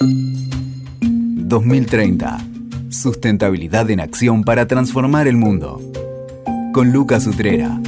2030. Sustentabilidad en acción para transformar el mundo. Con Lucas Utrera.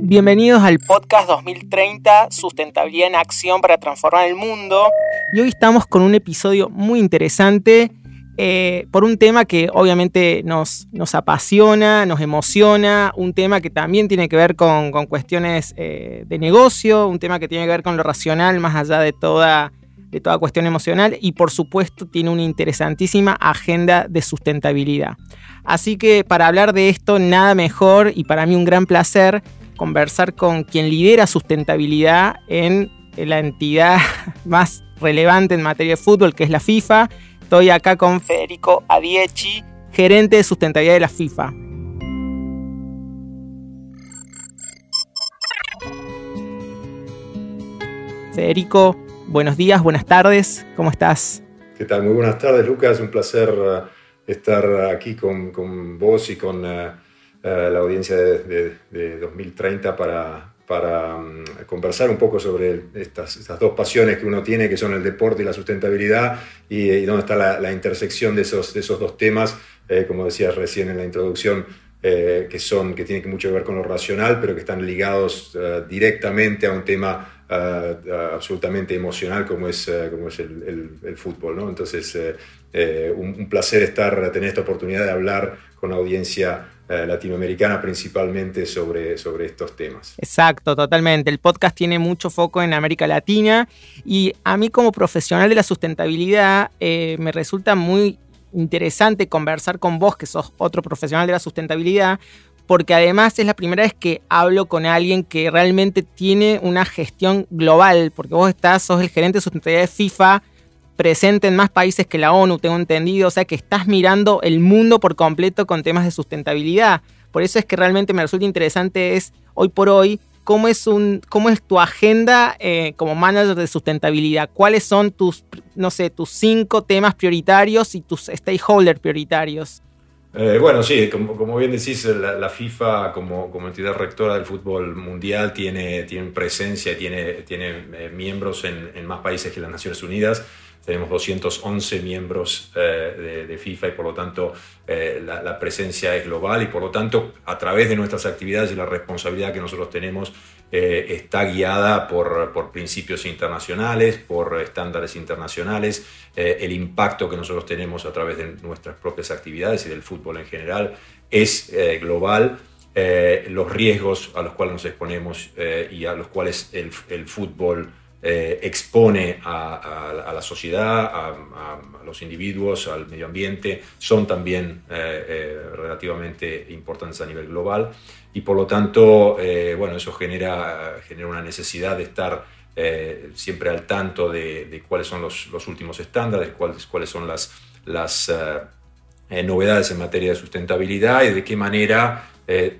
Bienvenidos al podcast 2030, Sustentabilidad en Acción para Transformar el Mundo. Y hoy estamos con un episodio muy interesante eh, por un tema que obviamente nos, apasiona, nos emociona, un tema que también tiene que ver con, cuestiones eh, de negocio, un tema que tiene que ver con lo racional más allá de toda, de toda cuestión emocional y por supuesto tiene una interesantísima agenda de sustentabilidad. Así que para hablar de esto, nada mejor y para mí un gran placer conversar con quien lidera sustentabilidad en la entidad más relevante en materia de fútbol, que es la FIFA Estoy acá con Federico Adiechi, gerente de sustentabilidad de la FIFA. Federico, buenos días, buenas tardes, ¿cómo estás? ¿Qué tal? Muy buenas tardes, Lucas. Un placer uh, estar aquí con, vos y con uh, uh, la audiencia de 2030 para, para mm, conversar un poco sobre estas, dos pasiones que uno tiene, que son el deporte y la sustentabilidad, y, dónde está la, intersección de esos, esos dos temas, eh, como decías recién en la introducción, eh, que, son, que tienen mucho que ver con lo racional, pero que están ligados eh, directamente a un tema absolutamente emocional como es, como es el, fútbol. ¿no? Entonces, un, un, placer estar, tener esta oportunidad de hablar con la audiencia eh, latinoamericana principalmente sobre, sobre estos temas. Exacto, totalmente. El podcast tiene mucho foco en América Latina y a mí como profesional de la sustentabilidad eh, me resulta muy interesante conversar con vos, que sos otro profesional de la sustentabilidad, porque además es la primera vez que hablo con alguien que realmente tiene una gestión global, porque vos estás, sos el gerente de sustentabilidad de FIFA, presente en más países que la ONU, tengo entendido, o sea que estás mirando el mundo por completo con temas de sustentabilidad. Por eso es que realmente me resulta interesante es, hoy por hoy, cómo es, un, cómo es tu agenda eh, como manager de sustentabilidad. ¿Cuáles son tus, no sé, tus cinco temas prioritarios y tus stakeholders prioritarios? Eh, bueno, sí, como, bien decís, la, FIFA como, entidad rectora del fútbol mundial tiene, tiene presencia, tiene, tiene eh, miembros en, más países que las Naciones Unidas tenemos 211 miembros eh, de, FIFA y por lo tanto eh, la, presencia es global y por lo tanto a través de nuestras actividades y la responsabilidad que nosotros tenemos eh, está guiada por, principios internacionales, por estándares internacionales, el impacto que nosotros tenemos a través de nuestras propias actividades y del fútbol en general es global. los riesgos a los cuales nos exponemos y a los cuales el, el fútbol eh, expone a, la sociedad, a, los individuos, al medio ambiente, son también eh, eh, relativamente importantes a nivel global. Y por lo tanto, bueno, eso genera, genera una necesidad de estar siempre al tanto de, cuáles son los, últimos estándares, cuáles, cuáles son las, las novedades en materia de sustentabilidad y de qué manera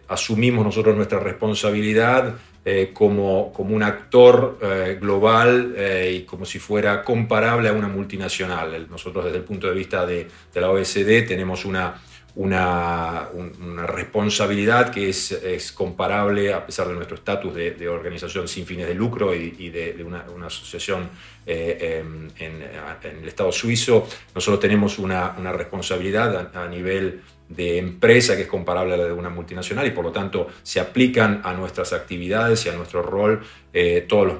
asumimos nosotros nuestra responsabilidad eh, como, como, un actor eh, global eh, y como si fuera comparable a una multinacional. Nosotros desde el punto de vista de, de la OSD tenemos una, una, una responsabilidad que es, es, comparable, a pesar de nuestro estatus de, organización sin fines de lucro y, de, una, una, asociación en, en, el Estado suizo, nosotros tenemos una, una responsabilidad a, a nivel de empresa que es comparable a la de una multinacional y por lo tanto se aplican a nuestras actividades y a nuestro rol eh, todas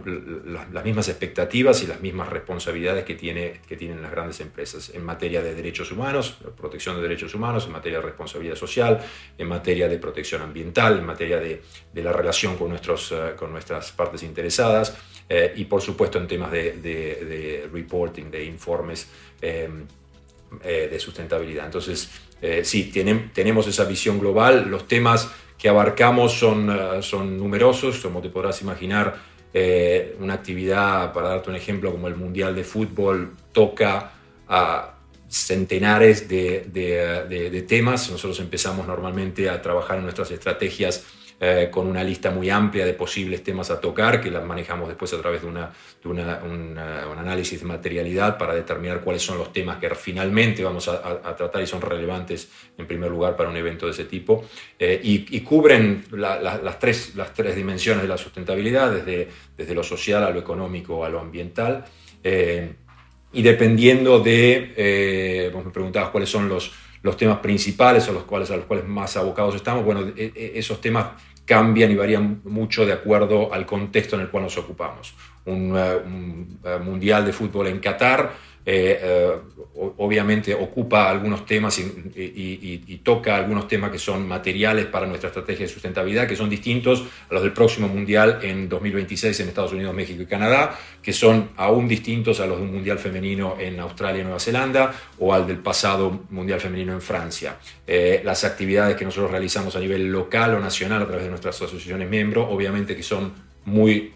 las mismas expectativas y las mismas responsabilidades que, tiene, que tienen las grandes empresas en materia de derechos humanos, protección de derechos humanos, en materia de responsabilidad social, en materia de protección ambiental, en materia de, la relación con, nuestros, eh, con nuestras partes interesadas eh, y por supuesto en temas de, reporting, de informes de sustentabilidad. Entonces, eh, sí, tenemos esa visión global. Los temas que abarcamos son, eh, son numerosos, como te podrás imaginar. Eh, una actividad, para darte un ejemplo, como el Mundial de Fútbol, toca a centenares de, de, temas. Nosotros empezamos normalmente a trabajar en nuestras estrategias eh, con una lista muy amplia de posibles temas a tocar, que las manejamos después a través de, una, un análisis de materialidad para determinar cuáles son los temas que finalmente vamos a, tratar y son relevantes en primer lugar para un evento de ese tipo. Eh, y, cubren las, tres, las tres dimensiones de la sustentabilidad, desde, desde lo social a lo económico a lo ambiental. Eh, y dependiendo de, vos me preguntabas cuáles son los, los temas principales o los cuales, a los cuales más abocados estamos, bueno, e, e, esos temas cambian y varían mucho de acuerdo al contexto en el cual nos ocupamos. Un, eh, eh, mundial de fútbol en Qatar eh, eh, obviamente ocupa algunos temas y, toca algunos temas que son materiales para nuestra estrategia de sustentabilidad, que son distintos a los del próximo Mundial en 2026 en Estados Unidos, México y Canadá, que son aún distintos a los de un Mundial femenino en Australia y Nueva Zelanda o al del pasado Mundial femenino en Francia. Eh, las actividades que nosotros realizamos a nivel local o nacional a través de nuestras asociaciones miembros, obviamente que son muy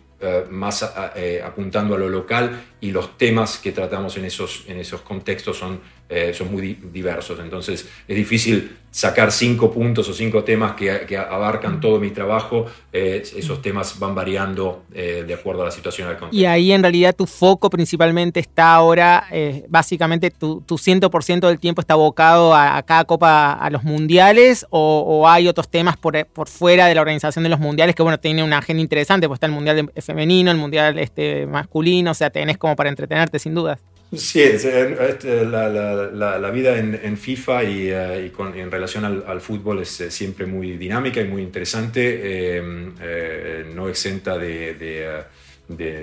más apuntando a lo local y los temas que tratamos en esos, en esos contextos son, eh, son muy diversos. Entonces es difícil sacar cinco puntos o cinco temas que, que abarcan todo mi trabajo. esos temas van variando de acuerdo a la situación del contexto. Y ahí en realidad tu foco principalmente está ahora, básicamente tu, tu 100% del tiempo está abocado a, cada copa, a los mundiales o, hay otros temas por, por fuera de la organización de los mundiales que bueno, tiene una agenda interesante, pues está el mundial femenino, el mundial este, masculino, o sea, tenés como para entretenerte sin dudas. Sí, este, la, vida en, FIFA y, eh, en relación al, fútbol es eh, siempre muy dinámica y muy interesante, eh, no exenta de,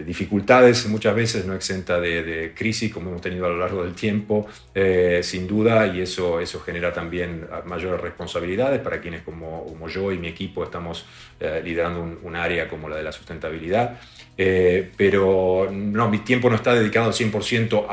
dificultades muchas veces, no exenta de, crisis como hemos tenido a lo largo del tiempo, sin duda, y eso, eso genera también mayores responsabilidades para quienes como, como yo y mi equipo estamos liderando un área como la de la sustentabilidad. Eh, pero no, mi tiempo no está dedicado al 100%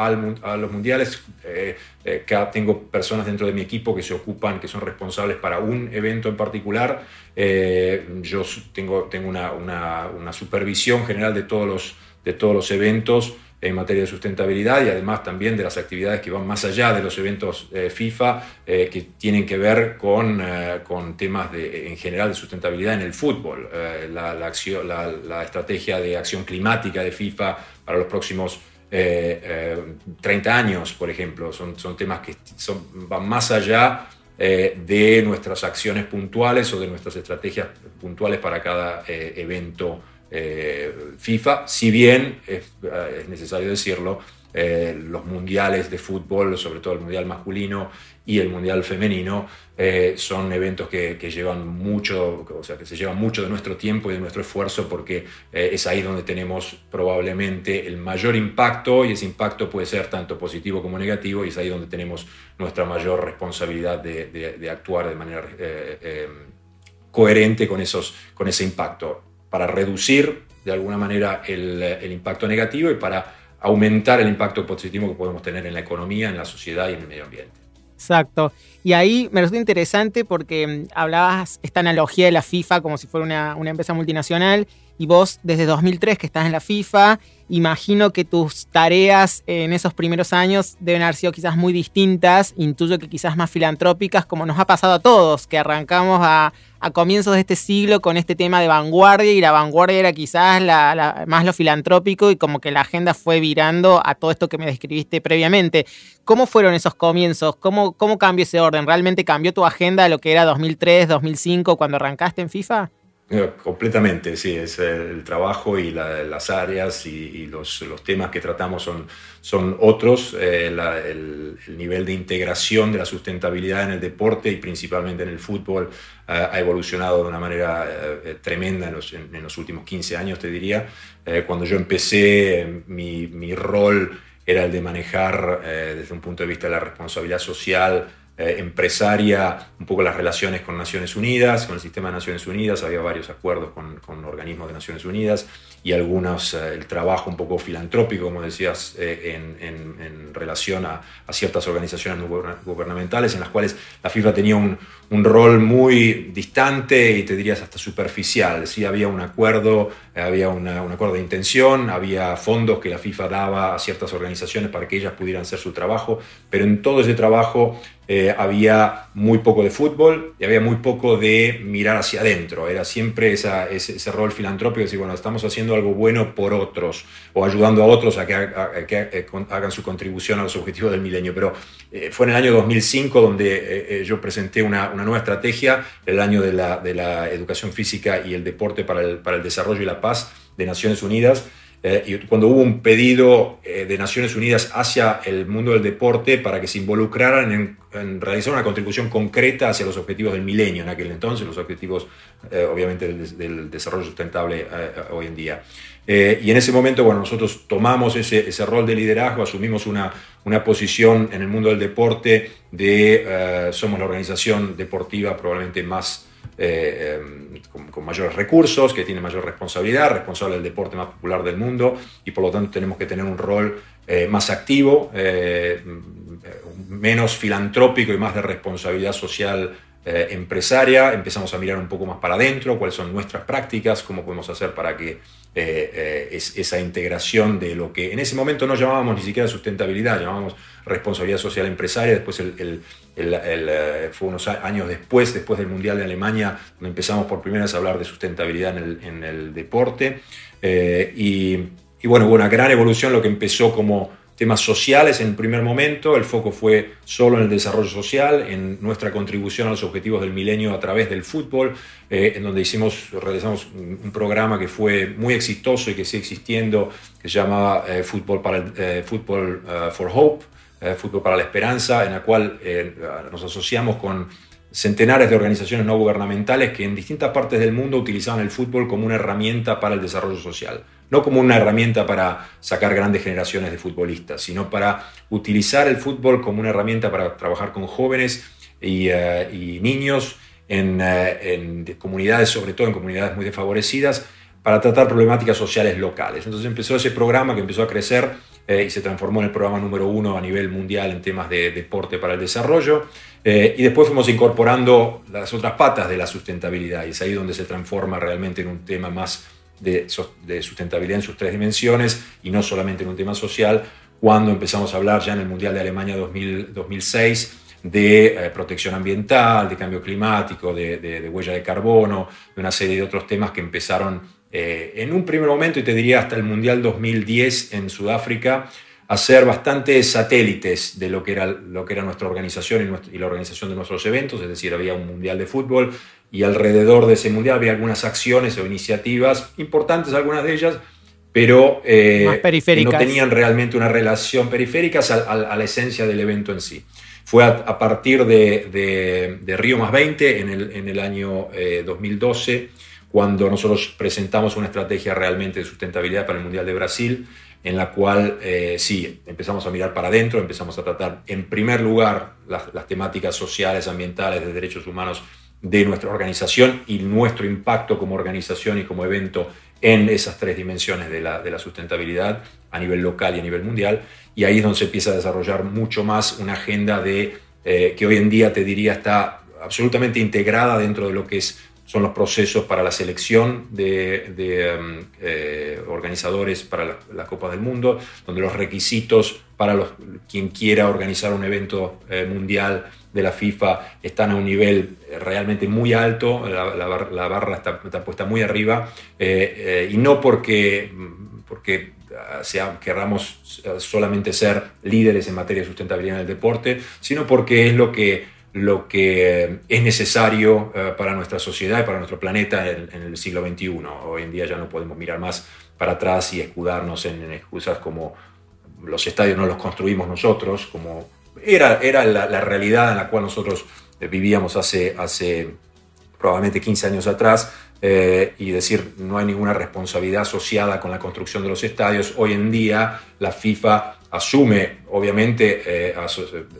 a los mundiales. Eh, eh, tengo personas dentro de mi equipo que se ocupan, que son responsables para un evento en particular. yo tengo, tengo una, una, una, supervisión general de todos los, de todos los eventos en materia de sustentabilidad y además también de las actividades que van más allá de los eventos eh, FIFA eh, que tienen que ver con, eh, con, temas de, en general de sustentabilidad en el fútbol. La, la, la, estrategia de acción climática de FIFA para los próximos 30 años, por ejemplo, son, son temas que son, van más allá de nuestras acciones puntuales o de nuestras estrategias puntuales para cada evento eh, FIFA, si bien es, necesario decirlo, eh, los mundiales de fútbol, sobre todo el mundial masculino y el mundial femenino, eh, son eventos que, llevan mucho, o sea, que se llevan mucho de nuestro tiempo y de nuestro esfuerzo porque es ahí donde tenemos probablemente el mayor impacto y ese impacto puede ser tanto positivo como negativo y es ahí donde tenemos nuestra mayor responsabilidad de, de actuar de manera coherente con, esos, con ese impacto para reducir de alguna manera el, impacto negativo y para aumentar el impacto positivo que podemos tener en la economía, en la sociedad y en el medio ambiente. Exacto. Y ahí me resulta interesante porque mm, hablabas esta analogía de la FIFA como si fuera una, empresa multinacional y vos desde 2003 que estás en la FIFA, imagino que tus tareas en esos primeros años deben haber sido quizás muy distintas, intuyo que quizás más filantrópicas como nos ha pasado a todos, que arrancamos a, comienzos de este siglo con este tema de vanguardia y la vanguardia era quizás la, más lo filantrópico y como que la agenda fue virando a todo esto que me describiste previamente. ¿Cómo fueron esos comienzos? ¿Cómo, cómo cambió ese orden? ¿Realmente cambió tu agenda de lo que era 2003, 2005 cuando arrancaste en FIFA? Eh, completamente, sí, es el trabajo y las áreas y, los, temas que tratamos son, son otros. Eh, el, nivel de integración de la sustentabilidad en el deporte y principalmente en el fútbol eh, ha evolucionado de una manera tremenda en los, en, los, últimos 15 años, te diría. cuando yo empecé, mi, mi, rol era el de manejar desde un punto de vista de la responsabilidad social, eh, empresaria, un poco las relaciones con Naciones Unidas, con el sistema de Naciones Unidas, había varios acuerdos con, con organismos de Naciones Unidas y algunos, eh, el trabajo un poco filantrópico, como decías, eh, en, en, relación a, a, ciertas organizaciones gubernamentales en las cuales la FIFA tenía un, un, rol muy distante y te dirías hasta superficial. Sí había un acuerdo, había una, un acuerdo de intención, había fondos que la FIFA daba a ciertas organizaciones para que ellas pudieran hacer su trabajo, pero en todo ese trabajo eh, había muy poco de fútbol y había muy poco de mirar hacia adentro. Era siempre ese, rol filantrópico de decir, bueno, estamos haciendo algo bueno por otros o ayudando a otros a que, eh, hagan su contribución a los objetivos del milenio. Pero eh, fue en el año 2005 donde yo presenté una, nueva estrategia, el año de la, educación física y el deporte para el desarrollo y la paz de Naciones Unidas eh, y cuando hubo un pedido eh, de Naciones Unidas hacia el mundo del deporte para que se involucraran en, realizar una contribución concreta hacia los objetivos del milenio en aquel entonces, los objetivos eh, obviamente del, desarrollo sustentable hoy en día. y en ese momento, bueno, nosotros tomamos ese, ese rol de liderazgo, asumimos una, una, posición en el mundo del deporte de somos la organización deportiva probablemente más eh, con, mayores recursos, que tiene mayor responsabilidad, responsable del deporte más popular del mundo y por lo tanto tenemos que tener un rol eh, más activo, eh, menos filantrópico y más de responsabilidad social empresaria. Empezamos a mirar un poco más para adentro, cuáles son nuestras prácticas, cómo podemos hacer para que esa integración de lo que en ese momento no llamábamos ni siquiera sustentabilidad, llamábamos responsabilidad social empresaria, después eh, fue unos años después, después del Mundial de Alemania, donde empezamos por primera vez a hablar de sustentabilidad en el, deporte. Eh, y, bueno, hubo una gran evolución, lo que empezó como temas sociales en el primer momento, el foco fue solo en el desarrollo social, en nuestra contribución a los objetivos del milenio a través del fútbol, eh, en donde hicimos, realizamos un, programa que fue muy exitoso y que sigue existiendo, que se llamaba Fútbol, para el, Fútbol for Hope, eh, Fútbol para la Esperanza, en la cual eh, nos asociamos con centenares de organizaciones no gubernamentales que en distintas partes del mundo utilizaban el fútbol como una herramienta para el desarrollo social. No como una herramienta para sacar grandes generaciones de futbolistas, sino para utilizar el fútbol como una herramienta para trabajar con jóvenes y, eh, niños en, en, comunidades, sobre todo en comunidades muy desfavorecidas, para tratar problemáticas sociales locales. Entonces empezó ese programa que empezó a crecer eh, y se transformó en el programa número uno a nivel mundial en temas de deporte para el desarrollo. Eh, y después fuimos incorporando las otras patas de la sustentabilidad y es ahí donde se transforma realmente en un tema más de, sustentabilidad en sus tres dimensiones y no solamente en un tema social, cuando empezamos a hablar ya en el Mundial de Alemania 2006 de eh, protección ambiental, de cambio climático, de, huella de carbono, de una serie de otros temas que empezaron eh, en un primer momento, y te diría hasta el Mundial 2010 en Sudáfrica, hacer bastantes satélites de lo que era, lo que era nuestra organización y, la organización de nuestros eventos, es decir, había un Mundial de fútbol y alrededor de ese Mundial había algunas acciones o iniciativas importantes, algunas de ellas, pero eh, no tenían realmente una relación periférica a, la esencia del evento en sí. Fue a, partir de, de, Río más 20 en el, en el año 2012 eh, cuando nosotros presentamos una estrategia realmente de sustentabilidad para el Mundial de Brasil, en la cual eh, sí, empezamos a mirar para adentro, empezamos a tratar en primer lugar las, temáticas sociales, ambientales, de derechos humanos de nuestra organización y nuestro impacto como organización y como evento en esas tres dimensiones de la, sustentabilidad a nivel local y a nivel mundial. Y ahí es donde se empieza a desarrollar mucho más una agenda de, eh, que hoy en día te diría está absolutamente integrada dentro de lo que es son los procesos para la selección de, um, eh, organizadores para la, Copa del Mundo, donde los requisitos para los, quien quiera organizar un evento eh, mundial de la FIFA están a un nivel realmente muy alto, la, barra está, puesta muy arriba, eh, y no porque, porque sea, querramos solamente ser líderes en materia de sustentabilidad en el deporte, sino porque es lo que lo que es necesario eh, para nuestra sociedad y para nuestro planeta en, el siglo XXI. Hoy en día ya no podemos mirar más para atrás y escudarnos en, excusas como los estadios no los construimos nosotros, como era, era la, realidad en la cual nosotros eh, vivíamos hace, hace probablemente 15 años atrás, eh, y decir no hay ninguna responsabilidad asociada con la construcción de los estadios. Hoy en día la FIFA asume, obviamente, eh,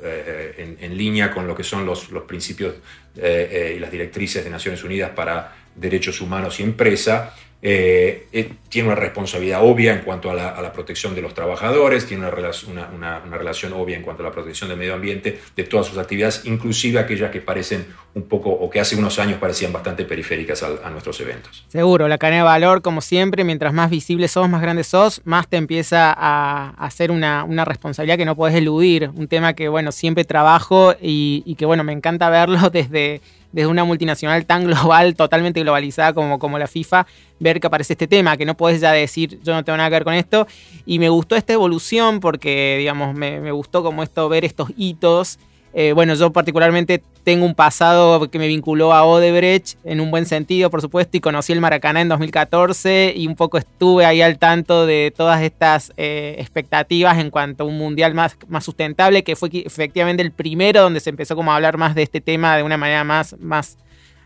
eh, en, línea con lo que son los, principios y las directrices de Naciones Unidas para derechos humanos y empresa, eh, eh, tiene una responsabilidad obvia en cuanto a la, protección de los trabajadores, tiene una, relación obvia en cuanto a la protección del medio ambiente, de todas sus actividades, inclusive aquellas que parecen un poco, o que hace unos años parecían bastante periféricas a, nuestros eventos. Seguro, la cadena de valor, como siempre, mientras más visible sos, más grande sos, más te empieza a hacer una, responsabilidad que no podés eludir, un tema que, bueno, siempre trabajo y, y que, bueno, me encanta verlo desde desde una multinacional tan global, totalmente globalizada como, como la FIFA, ver que aparece este tema, que no puedes ya decir yo no tengo nada que ver con esto. Y me gustó esta evolución porque, digamos, me, me gustó como esto, ver estos hitos eh, bueno, yo particularmente tengo un pasado que me vinculó a Odebrecht en un buen sentido, por supuesto, y conocí el Maracaná en 2014 y un poco estuve ahí al tanto de todas estas eh, expectativas en cuanto a un mundial más, más sustentable, que fue efectivamente el primero donde se empezó como a hablar más de este tema de una manera más, más,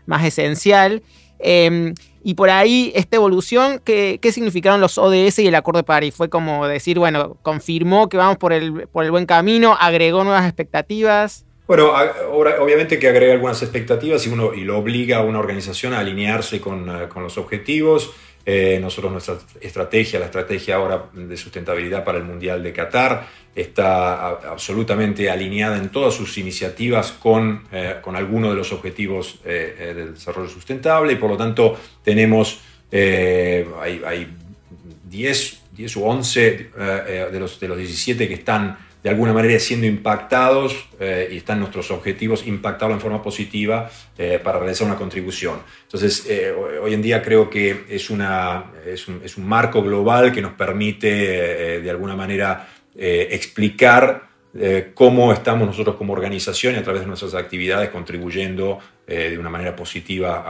más esencial. Em, y por ahí, esta evolución, ¿qué, ¿qué, significaron los ODS y el Acuerdo de París? Fue como decir, bueno, confirmó que vamos por el, por el buen camino, agregó nuevas expectativas. Bueno, obviamente que agrega algunas expectativas y, uno, y lo obliga a una organización a alinearse con, eh, con los objetivos. Eh, nosotros nuestra estrategia, la estrategia ahora de sustentabilidad para el Mundial de Qatar, está absolutamente alineada en todas sus iniciativas con, eh, con algunos de los objetivos eh, del desarrollo sustentable. Y por lo tanto tenemos, hay, hay 10, 10 u 11 de, los, de los 17 que están de alguna manera siendo impactados eh, y están nuestros objetivos impactados en forma positiva eh, para realizar una contribución. Entonces, eh, hoy en día creo que es, una, es, un, marco global que nos permite de alguna manera explicar cómo estamos nosotros como organización y a través de nuestras actividades contribuyendo de una manera positiva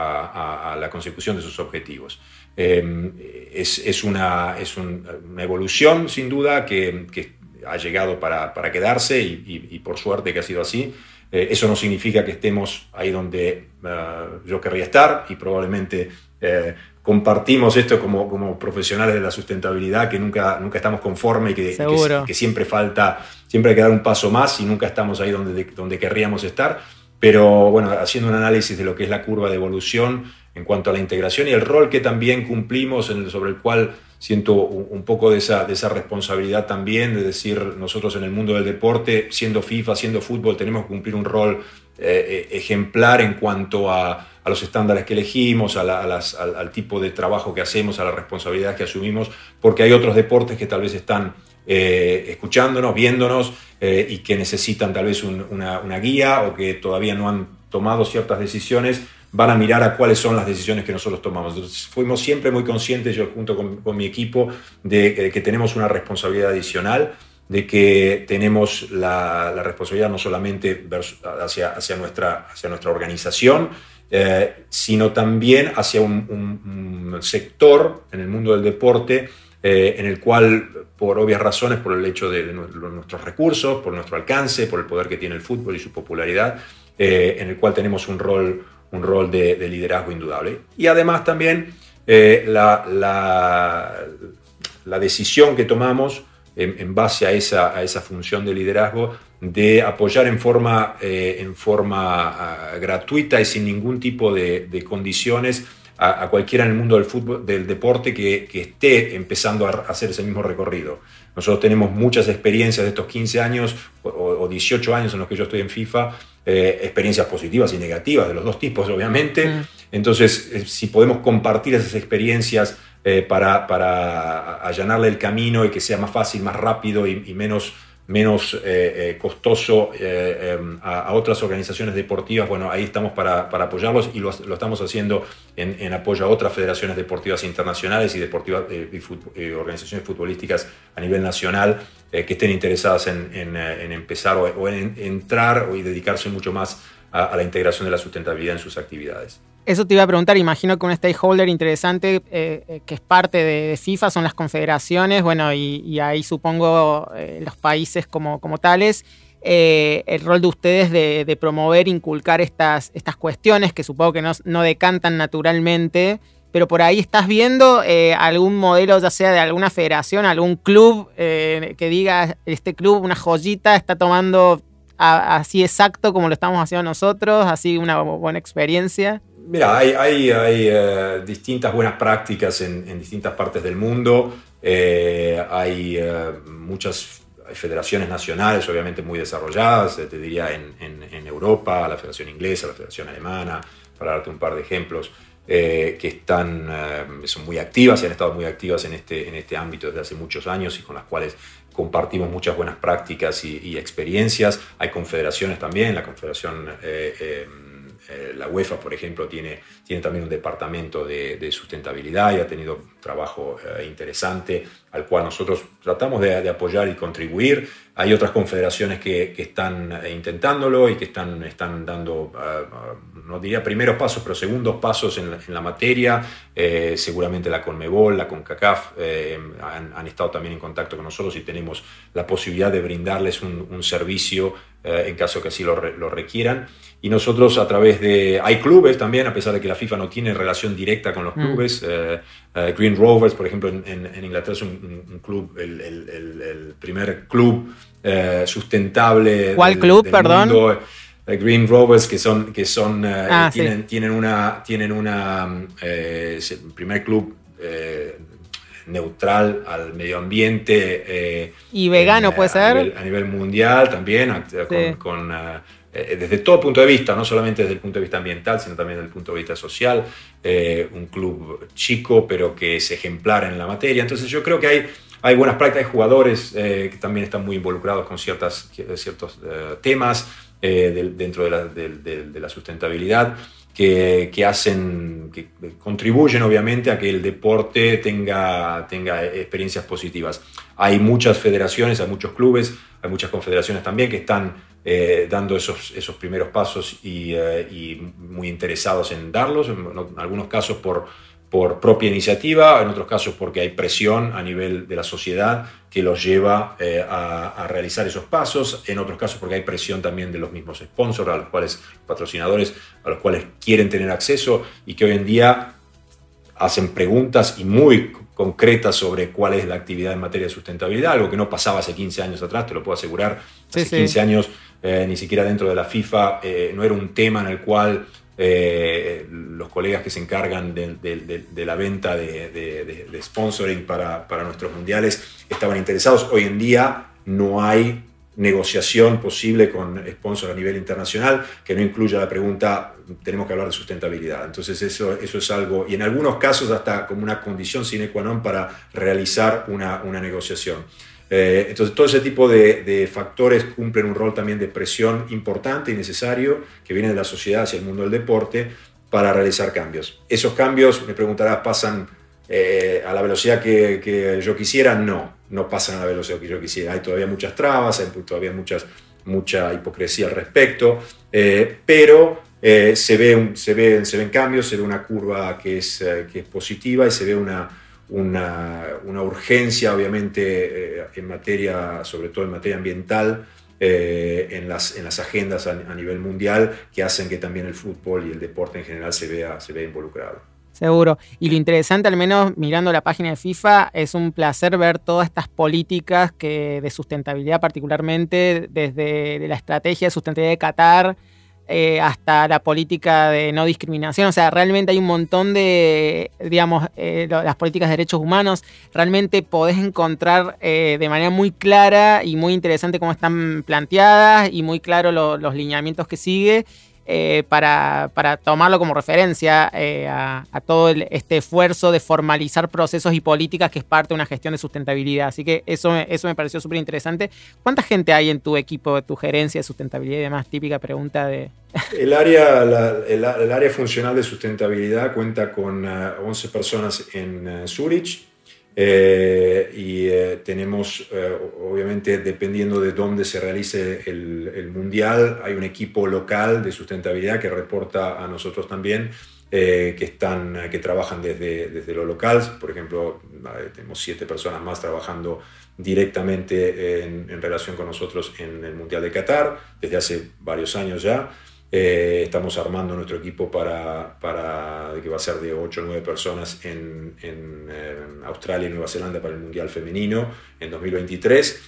a, la consecución de sus objetivos. es, es, una, es una evolución, sin duda, que, que ha llegado para, para quedarse y, por suerte que ha sido así. Eh, eso no significa que estemos ahí donde eh, yo querría estar y probablemente eh, compartimos esto como, como, profesionales de la sustentabilidad, que nunca, nunca estamos conformes y que, que, siempre falta, siempre hay que dar un paso más y nunca estamos ahí donde, donde querríamos estar. Pero bueno, haciendo un análisis de lo que es la curva de evolución en cuanto a la integración y el rol que también cumplimos en sobre el cual siento un poco de esa, de esa responsabilidad también, de decir, nosotros en el mundo del deporte, siendo FIFA, siendo fútbol, tenemos que cumplir un rol eh, eh, ejemplar en cuanto a, los estándares que elegimos, a al, tipo de trabajo que hacemos, a la responsabilidad que asumimos, porque hay otros deportes que tal vez están eh, escuchándonos, viéndonos y que necesitan tal vez una guía o que todavía no han tomado ciertas decisiones van a mirar a cuáles son las decisiones que nosotros tomamos. Entonces, fuimos siempre muy conscientes, yo junto con, mi equipo, de, que tenemos una responsabilidad adicional, de que tenemos la, responsabilidad no solamente hacia, hacia, nuestra, hacia nuestra organización, eh, sino también hacia un, sector en el mundo del deporte eh, en el cual, por obvias razones, por el hecho de, nuestros recursos, por nuestro alcance, por el poder que tiene el fútbol y su popularidad, eh, en el cual tenemos un rol un rol de, liderazgo indudable. Y además también eh, la, decisión que tomamos en, base a esa, función de liderazgo de apoyar en forma, eh, en forma ah, gratuita y sin ningún tipo de, condiciones a, cualquiera en el mundo del fútbol, del deporte que, esté empezando a hacer ese mismo recorrido. Nosotros tenemos muchas experiencias de estos 15 años o, o 18 años en los que yo estoy en FIFA eh, experiencias positivas y negativas, de los dos tipos, obviamente. Mm. Entonces, eh, si podemos compartir esas experiencias eh, para, para, allanarle el camino y que sea más fácil, más rápido y menos menos eh, eh, costoso eh, em, a, otras organizaciones deportivas, bueno, ahí estamos para, apoyarlos y lo, estamos haciendo en, apoyo a otras federaciones deportivas internacionales y, deportivas, y, organizaciones futbolísticas a nivel nacional que estén interesadas en, empezar o, en entrar y dedicarse mucho más a la integración de la sustentabilidad en sus actividades. Eso te iba a preguntar, imagino que un stakeholder interesante eh, eh, que es parte de, FIFA son las confederaciones, bueno, y, ahí supongo eh, los países como, como tales. el rol de ustedes de, promover, inculcar estas, estas cuestiones que supongo que no, decantan naturalmente, pero por ahí estás viendo algún modelo, ya sea de alguna federación, algún club que diga, este club, una joyita, está tomando así exacto como lo estamos haciendo nosotros, así una buena experiencia. Mira, hay, hay, distintas buenas prácticas en, distintas partes del mundo. hay muchas federaciones nacionales, obviamente muy desarrolladas, te diría en, en, Europa, la Federación Inglesa, la Federación Alemana, para darte un par de ejemplos. Eh, que están, eh, son muy activas y han estado muy activas en este, en este ámbito desde hace muchos años y con las cuales compartimos muchas buenas prácticas y, experiencias. Hay confederaciones también, la Confederación, eh, la UEFA, por ejemplo, tiene, tiene también un departamento de, sustentabilidad y ha tenido trabajo interesante al cual nosotros tratamos de, apoyar y contribuir. Hay otras confederaciones que, están intentándolo y que están, están dando no diría primeros pasos, pero segundos pasos en la, materia. Eh, seguramente la Conmebol, la CONCACAF eh, han, estado también en contacto con nosotros y tenemos la posibilidad de brindarles un, servicio eh, en caso que así lo, requieran. Y nosotros a través de... Hay clubes también, a pesar de que la FIFA no tiene relación directa con los mm. clubes. Green Rovers, por ejemplo, en, Inglaterra es un, club, el, primer club sustentable. ¿Cuál club, perdón? Green Rovers, que son, que son eh, ah, tienen, tienen, una, tienen una eh, primer club eh, neutral al medio ambiente. y vegano puede ser. A nivel, mundial también, con, desde todo punto de vista, no solamente desde el punto de vista ambiental, sino también desde el punto de vista social. un club chico, pero que es ejemplar en la materia. Entonces yo creo que hay... Hay buenas prácticas, hay jugadores que también están muy involucrados con ciertas, ciertos temas. Eh, dentro de la, sustentabilidad que, hacen, que contribuyen obviamente a que el deporte tenga, tenga experiencias positivas. Hay muchas federaciones, hay muchos clubes, hay muchas confederaciones también que están eh, dando esos, esos primeros pasos y, eh, muy interesados en darlos, en algunos casos por por propia iniciativa, en otros casos porque hay presión a nivel de la sociedad que los lleva eh, a, realizar esos pasos, en otros casos porque hay presión también de los mismos sponsors, a los cuales, patrocinadores, a los cuales quieren tener acceso y que hoy en día hacen preguntas y muy concretas sobre cuál es la actividad en materia de sustentabilidad, algo que no pasaba hace 15 años atrás, te lo puedo asegurar. Hace 15 años, eh, ni siquiera dentro de la FIFA, eh, no era un tema en el cual eh, los colegas que se encargan de, la venta de, sponsoring para, nuestros mundiales estaban interesados. Hoy en día no hay negociación posible con sponsors a nivel internacional que no incluya la pregunta, tenemos que hablar de sustentabilidad. Entonces eso, eso es algo, y en algunos casos hasta como una condición sine qua non para realizar una, una negociación. Eh, entonces, todo ese tipo de, factores cumplen un rol también de presión importante y necesario que viene de la sociedad hacia el mundo del deporte para realizar cambios. Esos cambios, me preguntarás, ¿pasan eh, a la velocidad que, yo quisiera? No, no pasan a la velocidad que yo quisiera. Hay todavía muchas trabas, hay todavía muchas, mucha hipocresía al respecto, eh, pero se, ve se, ve, se ven cambios, se ve una curva que es, que es positiva y se ve una una, urgencia, obviamente, eh, en materia, sobre todo en materia ambiental, eh, en, las, en las agendas a, nivel mundial, que hacen que también el fútbol y el deporte en general se vea, se vea involucrado. Seguro. Y lo interesante, al menos mirando la página de FIFA, es un placer ver todas estas políticas que, de sustentabilidad, particularmente desde la estrategia de sustentabilidad de Qatar, eh, hasta la política de no discriminación. O sea, realmente hay un montón de, digamos, eh, las políticas de derechos humanos. Realmente podés encontrar eh, de manera muy clara y muy interesante cómo están planteadas y muy claro los lineamientos que sigue. Eh, para, tomarlo como referencia eh, a, todo este esfuerzo de formalizar procesos y políticas que es parte de una gestión de sustentabilidad. Así que eso, eso me pareció súper interesante. ¿Cuánta gente hay en tu equipo, tu gerencia de sustentabilidad y demás? Típica pregunta de... El área, el, área funcional de sustentabilidad cuenta con 11 eh, personas en Zurich eh, y eh, tenemos, eh, obviamente, dependiendo de dónde se realice el, mundial, hay un equipo local de sustentabilidad que reporta a nosotros también, que, están, que trabajan desde, desde lo local. Por ejemplo, tenemos siete personas más trabajando directamente en, en relación con nosotros en el Mundial de Qatar, desde hace varios años ya. Eh, estamos armando nuestro equipo para, para, que va a ser de 8 o 9 personas en, en, Australia y Nueva Zelanda para el Mundial Femenino en 2023.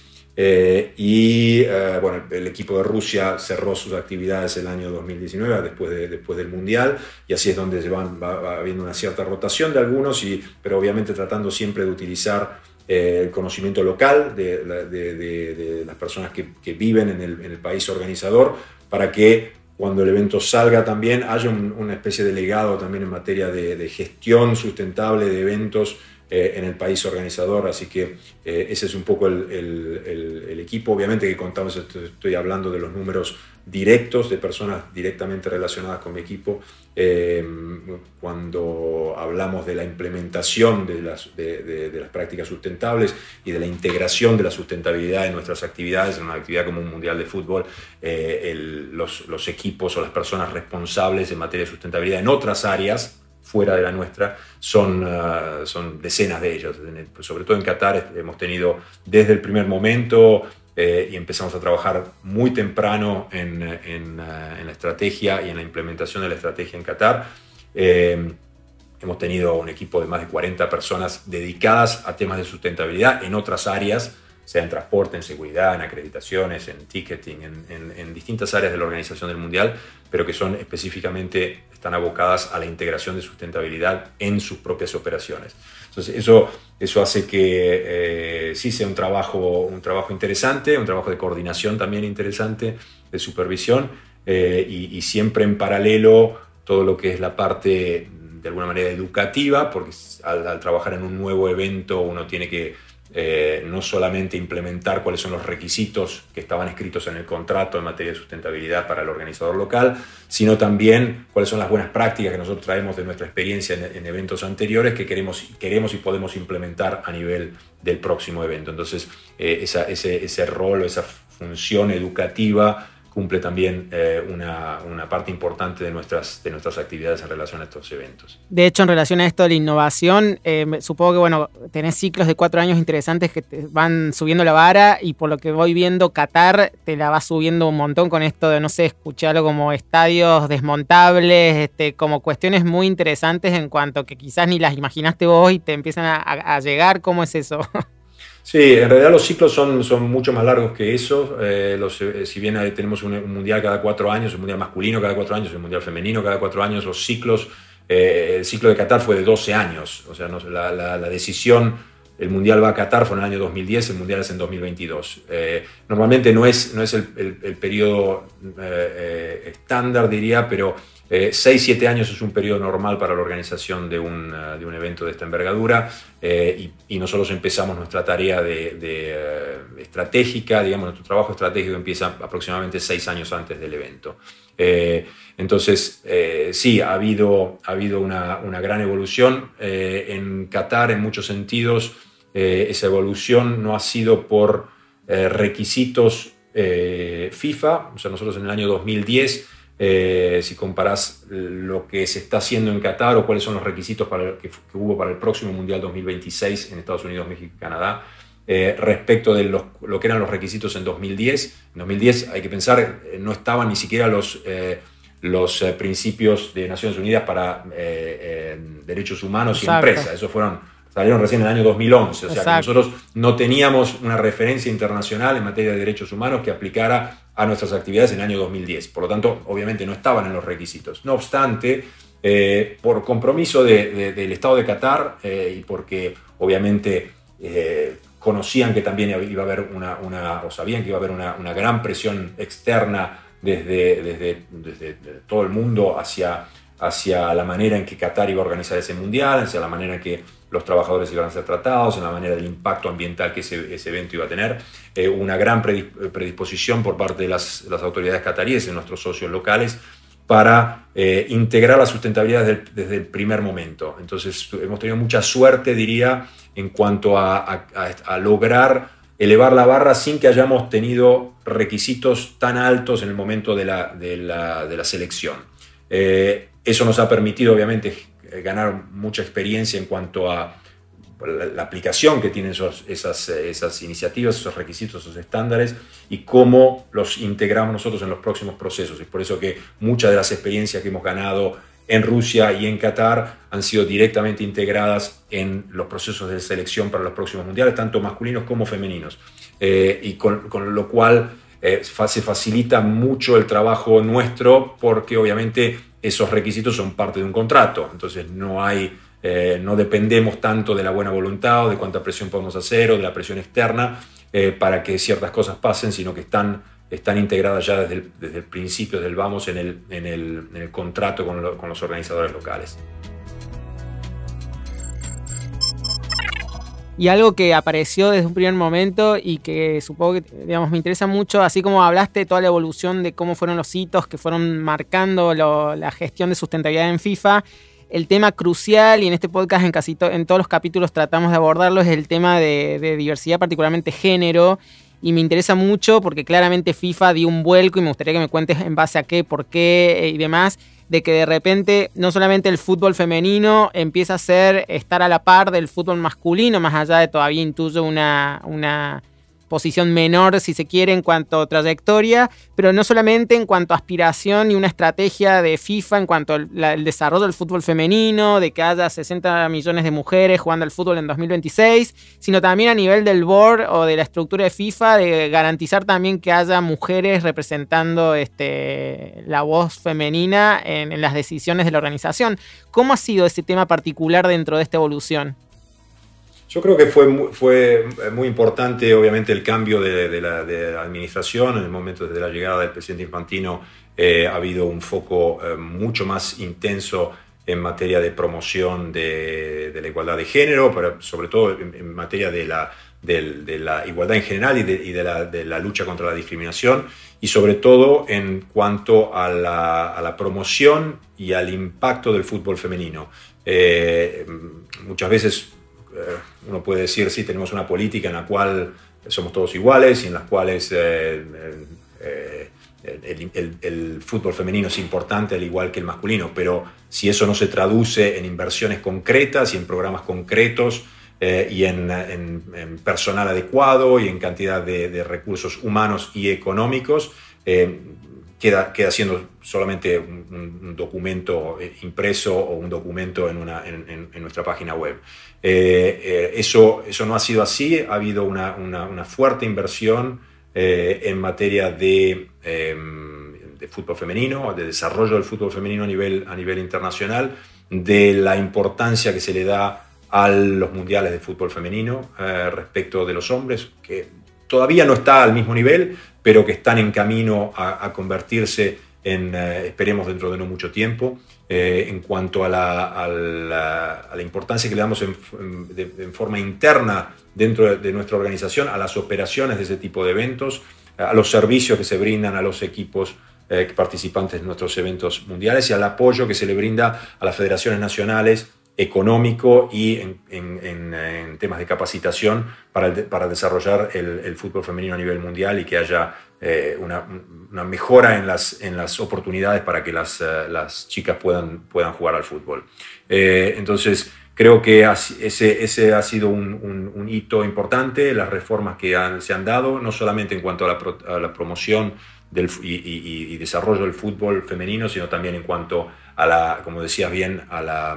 y bueno, el equipo de Rusia cerró sus actividades el año 2019, después, de, después del Mundial, y así es donde se van, va, habiendo una cierta rotación de algunos, y, pero obviamente tratando siempre de utilizar el conocimiento local de, las personas que, viven en el, país organizador para que cuando el evento salga también haya una especie de legado también en materia de, gestión sustentable de eventos eh, en el país organizador, así que eh, ese es un poco el, equipo. Obviamente que contamos, estoy hablando de los números directos de personas directamente relacionadas con mi equipo. Eh, cuando hablamos de la implementación de las, prácticas sustentables y de la integración de la sustentabilidad en nuestras actividades, en una actividad como un mundial de fútbol, los, los equipos o las personas responsables en materia de sustentabilidad en otras áreas, fuera de la nuestra, son, ah, son decenas de. Pues, sobre todo en Qatar hemos tenido desde el primer momento eh, y empezamos a trabajar muy temprano en, en, ah, en, la estrategia y en la implementación de la estrategia en Qatar. Eh, hemos tenido un equipo de más de 40 personas dedicadas a temas de sustentabilidad en otras áreas sea en transporte, en seguridad, en acreditaciones, en ticketing, en, distintas áreas de la organización del Mundial, pero que son específicamente, están abocadas a la integración de sustentabilidad en sus propias operaciones. Entonces, eso, eso hace que eh, sí sea un trabajo, un trabajo interesante, un trabajo de coordinación también interesante, de supervisión, eh, y, siempre en paralelo todo lo que es la parte de alguna manera educativa, porque al trabajar en un nuevo evento uno tiene que eh, no solamente implementar cuáles son los requisitos que estaban escritos en el contrato en materia de sustentabilidad para el organizador local, sino también cuáles son las buenas prácticas que nosotros traemos de nuestra experiencia en, eventos anteriores que queremos, queremos y podemos implementar a nivel del próximo evento. Entonces, eh, ese, ese rol o esa función educativa cumple también eh, una, parte importante de nuestras, de nuestras actividades en relación a estos eventos. De hecho, en relación a esto de la innovación, eh, supongo que bueno, tenés ciclos de cuatro años interesantes que te van subiendo la vara y por lo que voy viendo, Qatar te la va subiendo un montón con esto de, no sé, escucharlo como estadios desmontables, este, como cuestiones muy interesantes en cuanto que quizás ni las imaginaste vos y te empiezan a llegar. ¿Cómo es eso? Sí, en realidad los ciclos son, son mucho más largos que eso. Eh, eh, si bien tenemos un, mundial cada cuatro años, un mundial masculino cada cuatro años, un mundial femenino cada cuatro años, los ciclos, eh, el ciclo de Qatar fue de 12 años. O sea, la, la, decisión, el mundial va a Qatar fue en el año 2010, el mundial es en 2022. normalmente no es, no es el, el, el periodo estándar, diría, pero 6-7 eh, años es un periodo normal para la organización de un, eh, de un evento de esta envergadura eh, y, nosotros empezamos nuestra tarea de, estratégica, digamos, nuestro trabajo estratégico empieza aproximadamente 6 años antes del evento. Entonces, sí, ha habido, ha habido una, una gran evolución. en Qatar, en muchos sentidos, esa evolución no ha sido por requisitos FIFA, o sea, nosotros en el año 2010 eh, si comparás lo que se está haciendo en Qatar o cuáles son los requisitos para que, hubo para el próximo Mundial 2026 en Estados Unidos, México y Canadá, eh, respecto de lo que eran los requisitos en 2010. En 2010 hay que pensar, eh, no estaban ni siquiera los, los principios de Naciones Unidas para derechos humanos y empresas. Eso fueron salieron recién en el año 2011, o sea que nosotros no teníamos una referencia internacional en materia de derechos humanos que aplicara a nuestras actividades en el año 2010. Por lo tanto, obviamente no estaban en los requisitos. No obstante, eh, por compromiso del Estado de Qatar eh, y porque obviamente eh, conocían que también iba a haber una, o sabían que iba a haber una, gran presión externa desde, desde, desde, todo el mundo hacia, hacia la manera en que Qatar iba a organizar ese mundial, hacia la manera en que los trabajadores iban a ser tratados, en la manera del impacto ambiental que ese, evento iba a tener, eh, una gran predisposición por parte de las, las, autoridades cataríes y nuestros socios locales para eh, integrar la sustentabilidad desde el, primer momento. Entonces hemos tenido mucha suerte, diría, en cuanto a, lograr elevar la barra sin que hayamos tenido requisitos tan altos en el momento de la, de la, selección. Eh, eso nos ha permitido, obviamente, ganar mucha experiencia en cuanto a la, aplicación que tienen esas, esas iniciativas, esos requisitos, esos estándares y cómo los integramos nosotros en los próximos procesos. Es por eso que muchas de las experiencias que hemos ganado en Rusia y en Qatar han sido directamente integradas en los procesos de selección para los próximos mundiales, tanto masculinos como femeninos. Eh, y con, lo cual eh, se facilita mucho el trabajo nuestro porque obviamente esos requisitos son parte de un contrato. Entonces no hay eh, no dependemos tanto de la buena voluntad o de cuánta presión podemos hacer o de la presión externa para que ciertas cosas pasen, sino que están, están integradas ya desde el, desde el principio, del vamos, en el, en el, el contrato con, con los organizadores locales. Y algo que apareció desde un primer momento y que supongo que digamos, me interesa mucho, así como hablaste de toda la evolución de cómo fueron los hitos que fueron marcando la gestión de sustentabilidad en FIFA, el tema crucial, y en este podcast en casi en todos los capítulos tratamos de abordarlo, es el tema de, diversidad, particularmente género. Y me interesa mucho porque claramente FIFA dio un vuelco y me gustaría que me cuentes en base a qué, por qué eh, y demás, de que de repente no solamente el fútbol femenino empieza a ser estar a la par del fútbol masculino, más allá de todavía intuyo una, una posición menor, si se quiere, en cuanto a trayectoria, pero no solamente en cuanto a aspiración y una estrategia de FIFA en cuanto al desarrollo del fútbol femenino, de que haya 60 millones de mujeres jugando al fútbol en 2026, sino también a nivel del board o de la estructura de FIFA, de garantizar también que haya mujeres representando este, la voz femenina en, en las decisiones de la organización. ¿Cómo ha sido ese tema particular dentro de esta evolución? Yo creo que fue, fue muy importante, obviamente, el cambio de, la, administración. En el momento de la llegada del presidente Infantino eh, ha habido un foco eh, mucho más intenso en materia de promoción de, la igualdad de género, pero sobre todo en, materia de la, de, la, igualdad en general y, de, la, lucha contra la discriminación, y sobre todo en cuanto a la, promoción y al impacto del fútbol femenino. Eh, muchas veces eh, uno puede decir, sí, tenemos una política en la cual somos todos iguales y en las cuales eh, eh, el, fútbol femenino es importante al igual que el masculino, pero si eso no se traduce en inversiones concretas y en programas concretos y en, personal adecuado y en cantidad de, recursos humanos y económicos, queda, siendo solamente un, documento impreso o un documento en, una, en nuestra página web. Eh, eh, eso, eso no ha sido así, ha habido una, fuerte inversión eh, en materia de, em, de, fútbol femenino, de desarrollo del fútbol femenino a nivel, a nivel internacional, de la importancia que se le da a los mundiales de fútbol femenino respecto de los hombres, que todavía no está al mismo nivel, pero que están en camino a convertirse en, esperemos dentro de no mucho tiempo, eh, en cuanto a la, importancia que le damos en, forma interna dentro de, nuestra organización a las operaciones de ese tipo de eventos, a los servicios que se brindan a los equipos eh, participantes de nuestros eventos mundiales y al apoyo que se le brinda a las federaciones nacionales económico y en, temas de capacitación para, para desarrollar el, el, fútbol femenino a nivel mundial y que haya eh, una, mejora en las, en las oportunidades para que las, eh, las chicas puedan, puedan jugar al fútbol. Eh, entonces, creo que ese, ese ha sido un, un, hito importante, las reformas que se han dado, no solamente en cuanto a la, a la promoción del, y, desarrollo del fútbol femenino, sino también en cuanto a la, como decías bien, a la,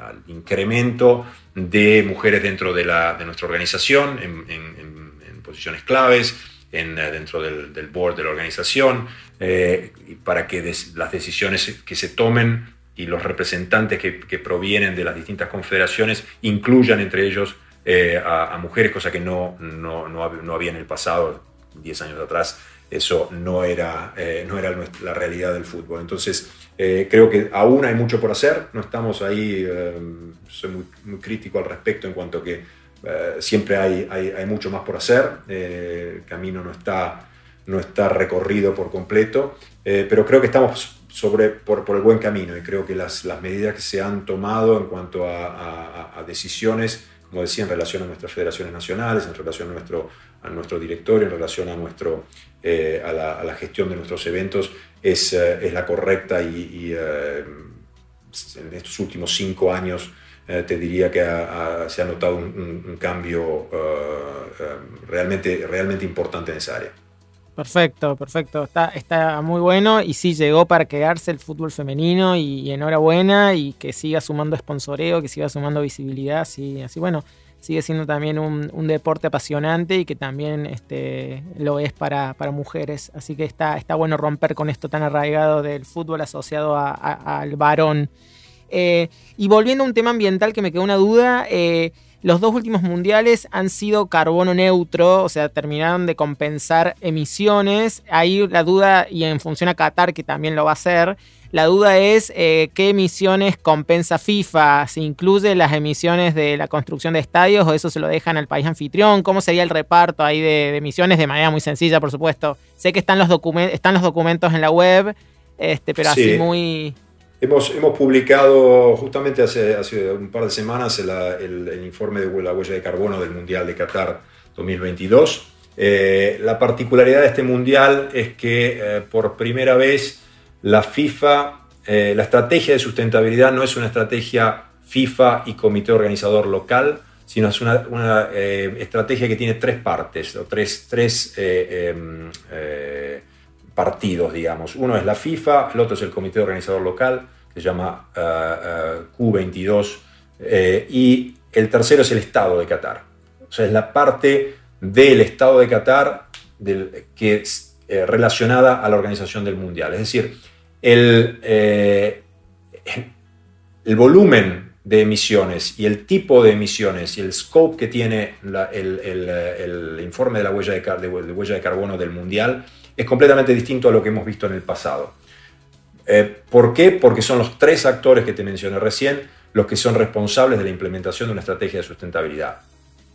al incremento de mujeres dentro de, la, de nuestra organización en, posiciones claves, en, eh, dentro del, board de la organización, eh, para que las decisiones que se tomen y los representantes que, provienen de las distintas confederaciones incluyan entre ellos eh, a, mujeres, cosa que no, no, no, había en el pasado, 10 años atrás, eso no era, no era la realidad del fútbol. Entonces, creo que aún hay mucho por hacer, no estamos ahí, soy muy, crítico al respecto en cuanto que eh, siempre hay, hay, mucho más por hacer, eh, el camino no está, no está recorrido por completo, eh, pero creo que estamos sobre, por, por, el buen camino y creo que las, las medidas que se han tomado en cuanto a, decisiones, como decía, en relación a nuestras federaciones nacionales, en relación a nuestro, a nuestro directorio, en relación a, nuestro, a, la, gestión de nuestros eventos, es, es la correcta y, y en estos últimos cinco años eh, te diría que se ha notado un, cambio eh, eh, realmente, realmente importante en esa área. Perfecto, perfecto. Está, está muy bueno y sí llegó para quedarse el fútbol femenino y, enhorabuena y que siga sumando sponsoreo, que siga sumando visibilidad, sí, así bueno, sigue siendo también un, deporte apasionante y que también este, lo es para, mujeres. Así que está, está bueno romper con esto tan arraigado del fútbol asociado al varón. Eh, y volviendo a un tema ambiental que me quedó una duda, eh, los dos últimos mundiales han sido carbono neutro, o sea, terminaron de compensar emisiones. Ahí la duda, y en función a Qatar, que también lo va a hacer, la duda es eh, qué emisiones compensa FIFA, si incluye las emisiones de la construcción de estadios o eso se lo dejan al país anfitrión, cómo sería el reparto ahí de, emisiones de manera muy sencilla, por supuesto. Sé que están los, están los documentos en la web, este, pero así muy... Hemos, hemos publicado justamente hace, hace un par de semanas el, informe de la huella de carbono del Mundial de Qatar 2022. Eh, la particularidad de este Mundial es que eh, por primera vez la FIFA, eh, la estrategia de sustentabilidad no es una estrategia FIFA y comité organizador local, sino es una, una estrategia que tiene tres partes, o tres, tres em, partidos, digamos. Uno es la FIFA, el otro es el comité organizador local, que se llama eh, eh, Q22, eh, y el tercero es el Estado de Qatar. O sea, es la parte del Estado de Qatar del, que relacionada a la organización del Mundial. Es decir, el, el volumen de emisiones y el tipo de emisiones y el scope que tiene el, informe de la huella de, huella de carbono del Mundial es completamente distinto a lo que hemos visto en el pasado. Eh, ¿Por qué? Porque son los tres actores que te mencioné recién los que son responsables de la implementación de una estrategia de sustentabilidad.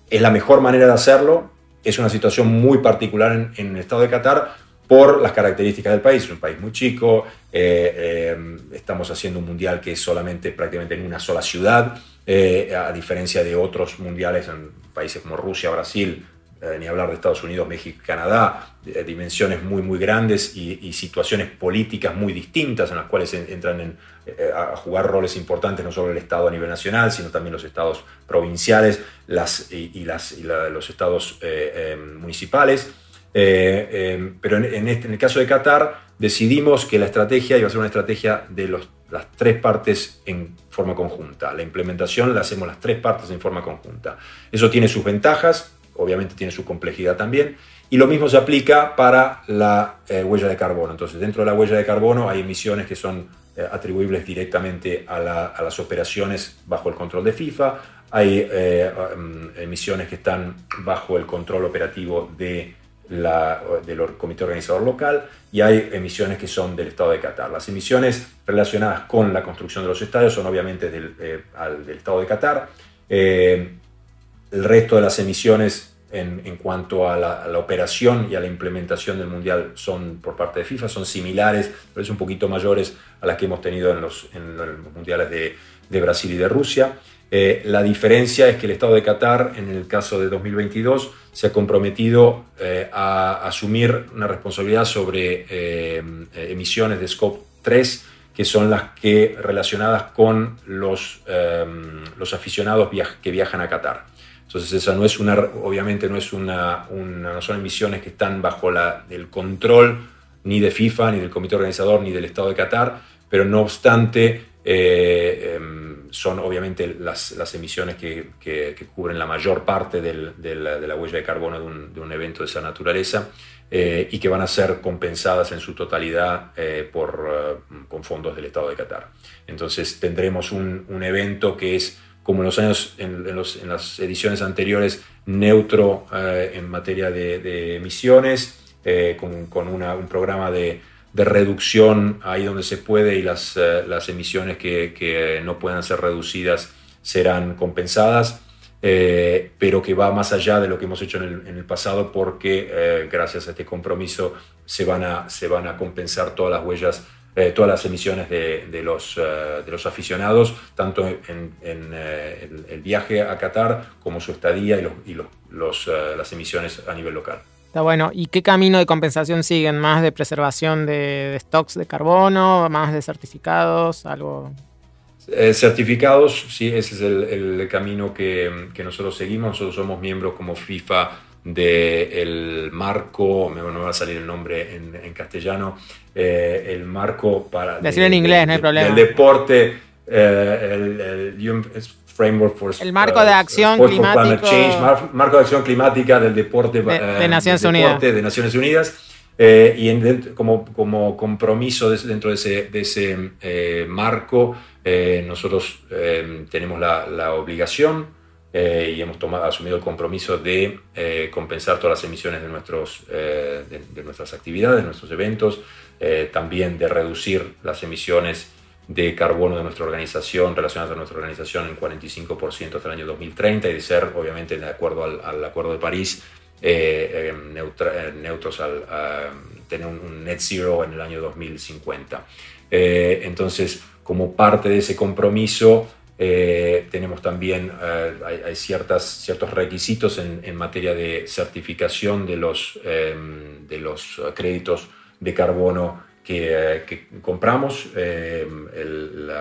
Es la mejor manera de hacerlo, es una situación muy particular en, el estado de Qatar por las características del país. Es un país muy chico, eh, eh, estamos haciendo un mundial que es solamente prácticamente en una sola ciudad, a diferencia de otros mundiales en países como Rusia, Brasil, eh, ni hablar de Estados Unidos, México, Canadá, eh, dimensiones muy, muy grandes y, situaciones políticas muy distintas en las cuales entran eh, a jugar roles importantes no solo el Estado a nivel nacional, sino también los estados provinciales las, y, las, los estados municipales. Pero en, este, en el caso de Qatar decidimos que la estrategia iba a ser una estrategia de las tres partes en forma conjunta. La implementación la hacemos las tres partes en forma conjunta. Eso tiene sus ventajas, obviamente tiene su complejidad también. Y lo mismo se aplica para la eh, huella de carbono. Entonces, dentro de la huella de carbono hay emisiones que son eh, atribuibles directamente a, las operaciones bajo el control de FIFA, hay eh, um, emisiones que están bajo el control operativo de la, del comité organizador local y hay emisiones que son del Estado de Qatar. Las emisiones relacionadas con la construcción de los estadios son obviamente del, del Estado de Qatar. El resto de las emisiones en, cuanto a la, operación y a la implementación del Mundial son por parte de FIFA, son similares, pero es un poquito mayores a las que hemos tenido en los, Mundiales de, Brasil y de Rusia. Eh, la diferencia es que el Estado de Qatar, en el caso de 2022, se ha comprometido eh, a asumir una responsabilidad sobre eh, emisiones de Scope 3, que son las que relacionadas con los, los aficionados que viajan a Qatar. Entonces esa no es una, obviamente no es una, no son emisiones que están bajo el control ni de FIFA, ni del comité organizador, ni del Estado de Qatar, pero no obstante eh, em, son obviamente las, las emisiones que, que, cubren la mayor parte del, de la huella de carbono de un, de un evento de esa naturaleza eh, y que van a ser compensadas en su totalidad eh, por, con fondos del Estado de Qatar. Entonces tendremos un, un evento que es como en los años, en, las ediciones anteriores, neutro eh, en materia de, emisiones, eh, con, un programa de, reducción ahí donde se puede y las, eh, las emisiones que, no puedan ser reducidas serán compensadas, pero que va más allá de lo que hemos hecho en el, pasado porque gracias a este compromiso se van, a, se van a compensar todas las huellas eh, todas las emisiones de, los, eh, de los aficionados, tanto en, eh, el, viaje a Qatar como su estadía y, los, las emisiones a nivel local. Está bueno. ¿Y qué camino de compensación siguen? ¿Más de preservación de, stocks de carbono? ¿Más de certificados? ¿Algo? certificados, sí, ese es el, camino que, que, nosotros seguimos. Nosotros somos miembros como FIFA del marco, me, no va a salir el nombre en, castellano, eh, el marco para... Decirlo en inglés, no hay problema. El deporte, eh, el, Framework for El marco de acción climática. marco de acción climática del deporte de, Naciones Unidas. De Naciones Unidas. y como, como compromiso dentro de ese, de ese marco, nosotros tenemos la, la obligación eh, y hemos tomado, asumido el compromiso de eh, compensar todas las emisiones de, nuestros, eh, de, nuestras actividades, de nuestros eventos, también de reducir las emisiones de carbono de nuestra organización relacionadas a nuestra organización en 45% hasta el año 2030 y de ser, obviamente, de acuerdo al, Acuerdo de París, neutros al tener un, net zero en el año 2050. entonces, como parte de ese compromiso, eh, tenemos también, eh, hay, ciertas, ciertos requisitos en, materia de certificación de los, de los créditos de carbono que, compramos. Em, el,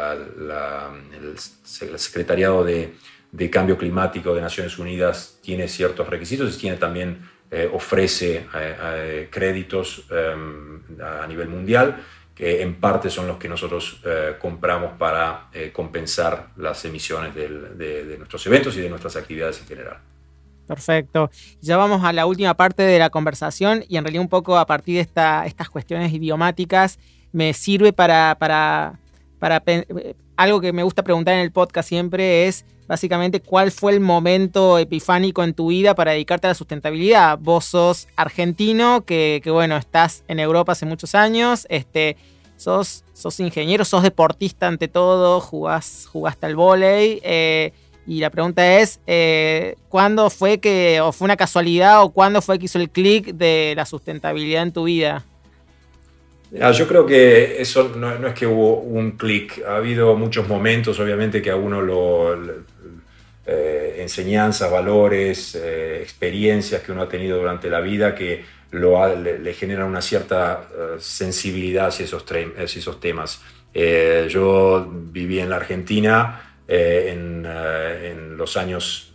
Secretariado de, de, Cambio Climático de Naciones Unidas tiene ciertos requisitos y también, eh, ofrece créditos em, a nivel mundial que en parte son los que nosotros eh, compramos para eh, compensar las emisiones de, nuestros eventos y de nuestras actividades en general. Perfecto. Ya vamos a la última parte de la conversación y en realidad un poco a partir de estas cuestiones idiomáticas me sirve para, para, para algo que me gusta preguntar en el podcast siempre es básicamente cuál fue el momento epifánico en tu vida para dedicarte a la sustentabilidad. Vos sos argentino, que, bueno, estás en Europa hace muchos años, este, sos, sos ingeniero, sos deportista ante todo, jugás, jugaste al volei. Eh, y la pregunta es, eh, ¿cuándo fue que, o fue una casualidad, o cuándo fue que hizo el clic de la sustentabilidad en tu vida? Ah, yo creo que eso no, es que hubo un clic, ha habido muchos momentos, obviamente, que a uno lo, eh, enseñanzas, valores, eh, experiencias que uno ha tenido durante la vida que le, generan una cierta sensibilidad hacia esos temas. yo viví en la Argentina en, en, los años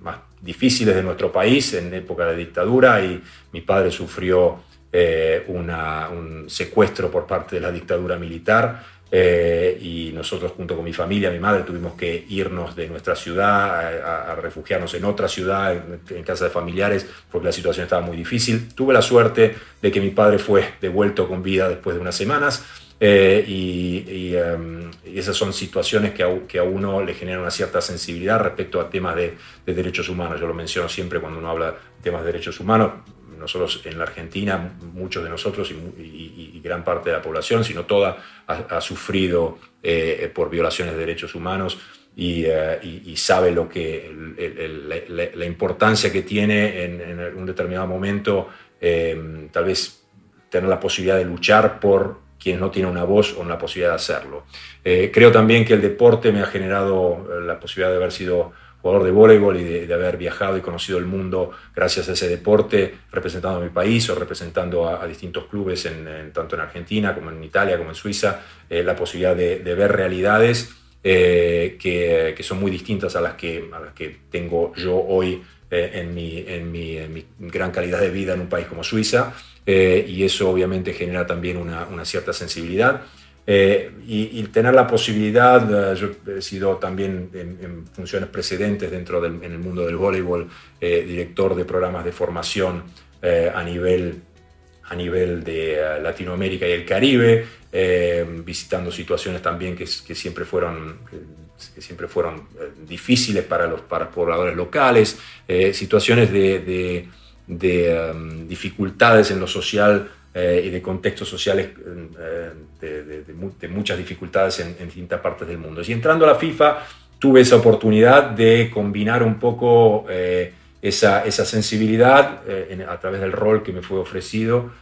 más difíciles de nuestro país, en época de dictadura, y mi padre sufrió eh, un secuestro por parte de la dictadura militar eh, y nosotros junto con mi familia, mi madre, tuvimos que irnos de nuestra ciudad a, refugiarnos en otra ciudad, en, casa de familiares, porque la situación estaba muy difícil. Tuve la suerte de que mi padre fue devuelto con vida después de unas semanas. Eh, em, y, esas son situaciones que a, que a, uno le generan una cierta sensibilidad respecto a temas de, de derechos humanos. Yo lo menciono siempre cuando uno habla de temas de derechos humanos nosotros en la Argentina, muchos de nosotros y, gran parte de la población, sino toda, ha, sufrido eh, por violaciones de derechos humanos y, eh, sabe lo que, la, importancia que tiene en, un determinado momento, eh, tal vez tener la posibilidad de luchar por quien no tiene una voz o una posibilidad de hacerlo. creo también que el deporte me ha generado la posibilidad de haber sido jugador de voleibol y de, haber viajado y conocido el mundo gracias a ese deporte, representando a mi país o representando a, distintos clubes, en, tanto en Argentina como en Italia, como en Suiza, eh, la posibilidad de, ver realidades eh, que, son muy distintas a las que, a las que tengo yo hoy eh, en, mi, en, mi, en, mi, gran calidad de vida en un país como Suiza. y eso obviamente genera también una, una cierta sensibilidad. Eh, y, tener la posibilidad, eh, yo he sido también en, funciones precedentes dentro del en el mundo del voleibol, eh, director de programas de formación a, nivel, a nivel de Latinoamérica y el Caribe, visitando situaciones también que, que siempre fueron, que siempre fueron difíciles para los para pobladores locales, situaciones de, de, de um, dificultades en lo social eh, y de contextos sociales eh, de, muchas dificultades en, distintas partes del mundo. Y entrando a la FIFA, tuve esa oportunidad de combinar un poco eh, esa, esa, sensibilidad a través del rol que me fue ofrecido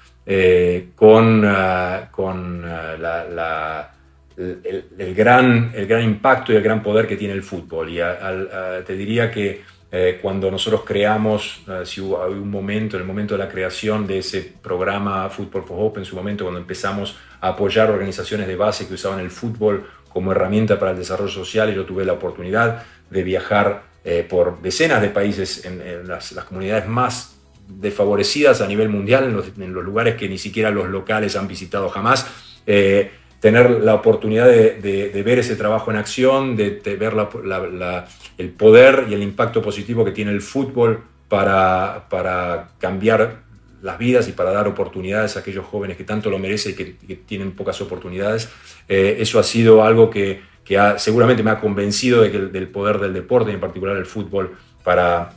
con, ah, con ah, la, el, gran, el gran impacto y el gran poder que tiene el fútbol. Y te diría que eh, cuando nosotros creamos, eh, si hubo un momento, en el momento de la creación de ese programa Football for Hope, en su momento cuando empezamos a apoyar organizaciones de base que usaban el fútbol como herramienta para el desarrollo social y yo tuve la oportunidad de viajar por decenas de países en, las, comunidades más desfavorecidas a nivel mundial, en los, lugares que ni siquiera los locales han visitado jamás. Tener la oportunidad de, ver ese trabajo en acción, de, ver el poder y el impacto positivo que tiene el fútbol para, cambiar las vidas y para dar oportunidades a aquellos jóvenes que tanto lo merecen y que, tienen pocas oportunidades. Eh, eso ha sido algo que, seguramente me ha convencido del poder del deporte, y en particular el fútbol, para,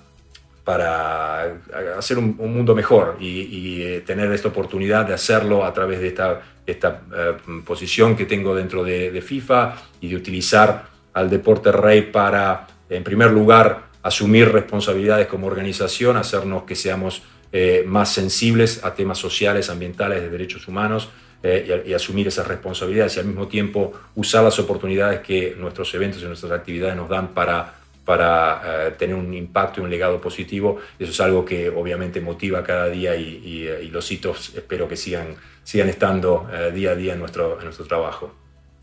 para hacer un, mundo mejor y, eh, tener esta oportunidad de hacerlo a través de esta, esta eh, posición que tengo dentro de, FIFA y de utilizar al deporte rey para, en primer lugar, asumir responsabilidades como organización, hacernos que seamos eh, más sensibles a temas sociales, ambientales, de derechos humanos y, asumir esas responsabilidades y al mismo tiempo usar las oportunidades que nuestros eventos y nuestras actividades nos dan para, para eh, tener un impacto y un legado positivo. Eso es algo que obviamente motiva cada día y, los hitos espero que sigan, sigan estando día a día en nuestro, en nuestro trabajo.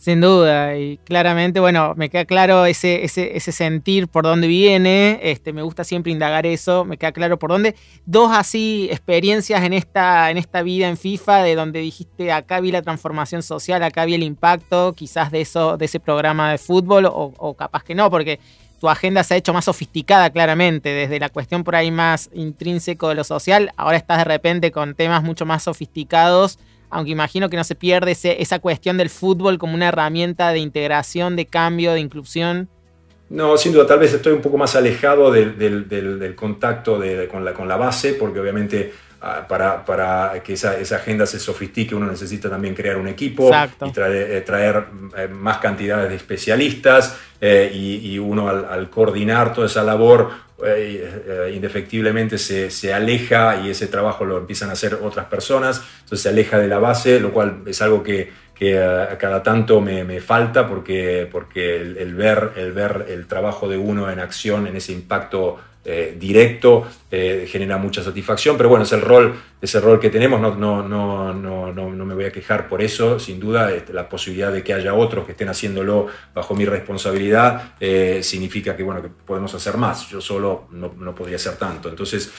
Sin duda, y claramente, bueno, me queda claro ese, ese, ese, sentir por dónde viene, este, me gusta siempre indagar eso, me queda claro por dónde. Dos así experiencias en esta, en esta vida en FIFA, de donde dijiste, acá vi la transformación social, acá vi el impacto, quizás de, eso, de ese programa de fútbol, o capaz que no, porque tu agenda se ha hecho más sofisticada claramente, desde la cuestión por ahí más intrínseco de lo social, ahora estás de repente con temas mucho más sofisticados aunque imagino que no se pierde esa cuestión del fútbol como una herramienta de integración, de cambio, de inclusión. No, sin duda, tal vez estoy un poco más alejado del, contacto con, la, base, porque obviamente para, para, que esa, agenda se sofistique uno necesita también crear un equipo y traer, eh, eh, más cantidades de especialistas eh, y, uno al, coordinar toda esa labor eh, indefectiblemente se, se, aleja y ese trabajo lo empiezan a hacer otras personas, entonces se aleja de la base, lo cual es algo que, que a cada tanto me, me falta porque, porque el, ver, el ver el trabajo de uno en acción, en ese impacto eh, directo, eh, genera mucha satisfacción, pero bueno, es el rol, ese rol que tenemos, no, no, no, no, no me voy a quejar por eso, sin duda, este, la posibilidad de que haya otros que estén haciéndolo bajo mi responsabilidad eh, significa que, bueno, que podemos hacer más, yo solo no, no podría hacer tanto, entonces,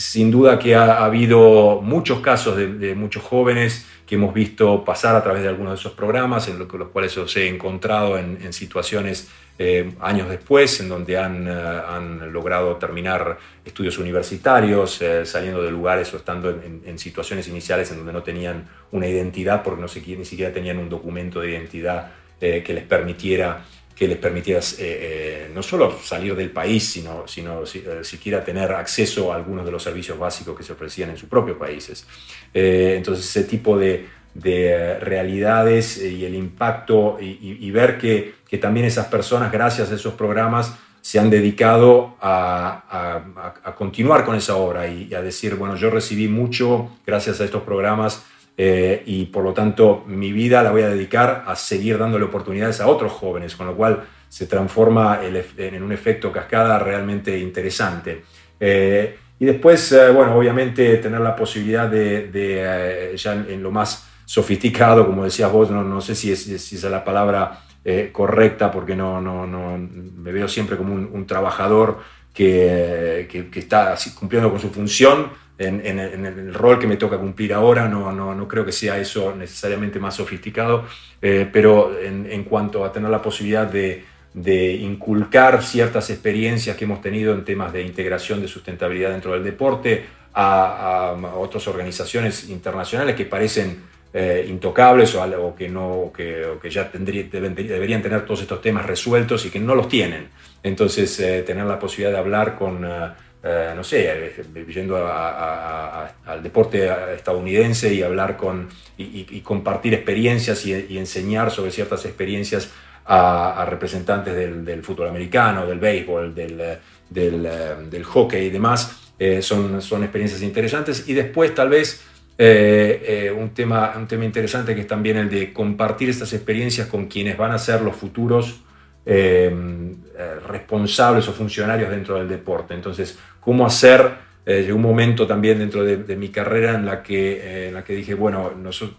sin duda que ha, habido muchos casos de, muchos jóvenes que hemos visto pasar a través de algunos de esos programas, en los, cuales os he encontrado en, en situaciones eh, años después, en donde han, eh, logrado terminar estudios universitarios, eh, saliendo de lugares o estando en, situaciones iniciales en donde no tenían una identidad, porque no se, ni siquiera tenían un documento de identidad que les permitiera que les permitiera no solo salir del país, sino, sino siquiera tener acceso a algunos de los servicios básicos que se ofrecían en sus propios países. entonces, ese tipo de, de realidades y el impacto y, ver que, también esas personas, gracias a esos programas, se han dedicado a, continuar con esa obra y, a decir, bueno, yo recibí mucho gracias a estos programas eh, y por lo tanto mi vida la voy a dedicar a seguir dándole oportunidades a otros jóvenes, con lo cual se transforma en un efecto cascada realmente interesante. Eh, y después, eh, bueno, obviamente tener la posibilidad de, ya en lo más sofisticado, como decías vos, no, no sé si es, si es la palabra eh, correcta, porque no, no, no, me veo siempre como un, trabajador que, que, está cumpliendo con su función en, en, el rol que me toca cumplir ahora, no, no, no creo que sea eso necesariamente más sofisticado, eh, pero en, en, cuanto a tener la posibilidad de, de inculcar ciertas experiencias que hemos tenido en temas de integración de sustentabilidad dentro del deporte a, a otras organizaciones internacionales que parecen eh, intocables o, que, no, que, que ya tendría, deberían tener todos estos temas resueltos y que no los tienen. Entonces, eh, tener la posibilidad de hablar con, eh, no sé, yendo al deporte estadounidense y hablar con, y, compartir experiencias y, enseñar sobre ciertas experiencias a, representantes del, fútbol americano, del béisbol, del, del hockey y demás, son, son experiencias interesantes. Y después, tal vez, eh, eh, un, tema, un tema interesante que es también el de compartir estas experiencias con quienes van a ser los futuros eh, responsables o funcionarios dentro del deporte. Entonces, ¿cómo hacer? llegó un momento también dentro de, mi carrera en la, que, en la que dije, bueno,